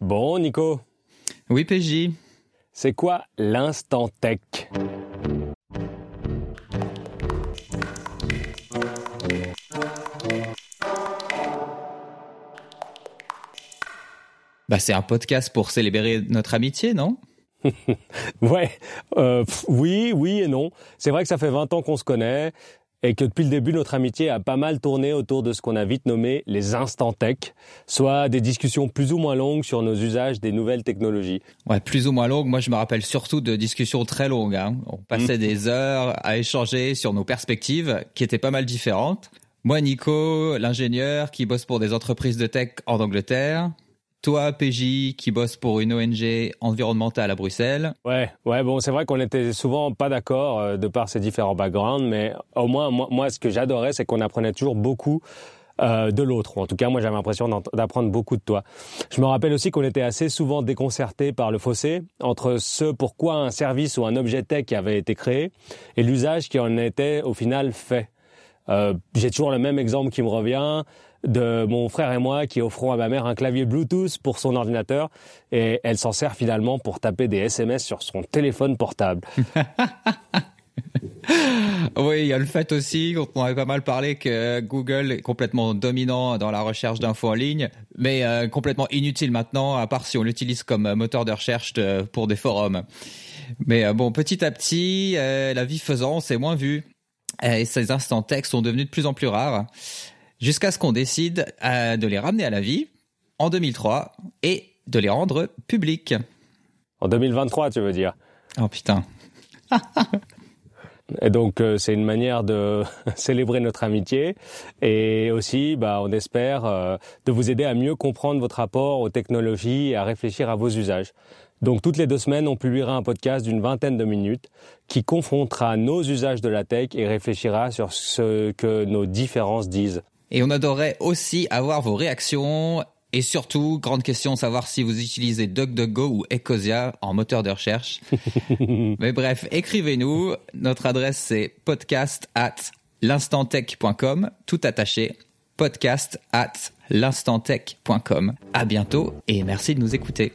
Bon, Nico, Oui, PJ. c'est quoi l'instant tech? Bah, c'est un podcast pour célébrer notre amitié, non? Ouais, euh, pff, oui, oui et non. C'est vrai que ça fait 20 ans qu'on se connaît et que depuis le début, notre amitié a pas mal tourné autour de ce qu'on a vite nommé les instants tech, soit des discussions plus ou moins longues sur nos usages des nouvelles technologies. Ouais, plus ou moins longue. Moi, je me rappelle surtout de discussions très longues. hein. On passait des heures à échanger sur nos perspectives, qui étaient pas mal différentes. Moi, Nico, l'ingénieur qui bosse pour des entreprises de tech en Angleterre. Toi, PJ, qui bosse pour une ONG environnementale à Bruxelles. Ouais, ouais, bon, c'est vrai qu'on était souvent pas d'accord euh, de par ces différents backgrounds, mais au moins, moi, moi ce que j'adorais, c'est qu'on apprenait toujours beaucoup euh, de l'autre. En tout cas, moi, j'avais l'impression d'apprendre beaucoup de toi. Je me rappelle aussi qu'on était assez souvent déconcertés par le fossé entre ce pourquoi un service ou un objet tech avait été créé et l'usage qui en était au final fait. Euh, J'ai toujours le même exemple qui me revient de mon frère et moi qui offrons à ma mère un clavier Bluetooth pour son ordinateur et elle s'en sert finalement pour taper des SMS sur son téléphone portable. Oui, il y a le fait aussi, on avait pas mal parlé que Google est complètement dominant dans la recherche d'infos en ligne, mais euh, complètement inutile maintenant, à part si on l'utilise comme moteur de recherche pour des forums. Mais euh, bon, petit à petit, la vie faisant, c'est moins vu. Euh, Et ces instants textes sont devenus de plus en plus rares, jusqu'à ce qu'on décide euh, de les ramener à la vie en 2003 et de les rendre publics. En 2023, tu veux dire? Oh putain. Et donc, euh, c'est une manière de célébrer notre amitié et aussi, bah, on espère, euh, de vous aider à mieux comprendre votre rapport aux technologies et à réfléchir à vos usages. Donc, toutes les deux semaines, on publiera un podcast d'une vingtaine de minutes qui confrontera nos usages de la tech et réfléchira sur ce que nos différences disent. Et on adorerait aussi avoir vos réactions et surtout, grande question, savoir si vous utilisez DuckDuckGo ou Ecosia en moteur de recherche. Mais bref, écrivez-nous. Notre adresse c'est podcast at l'instantech.com, tout attaché. Podcast at l'instantech.com. À bientôt et merci de nous écouter.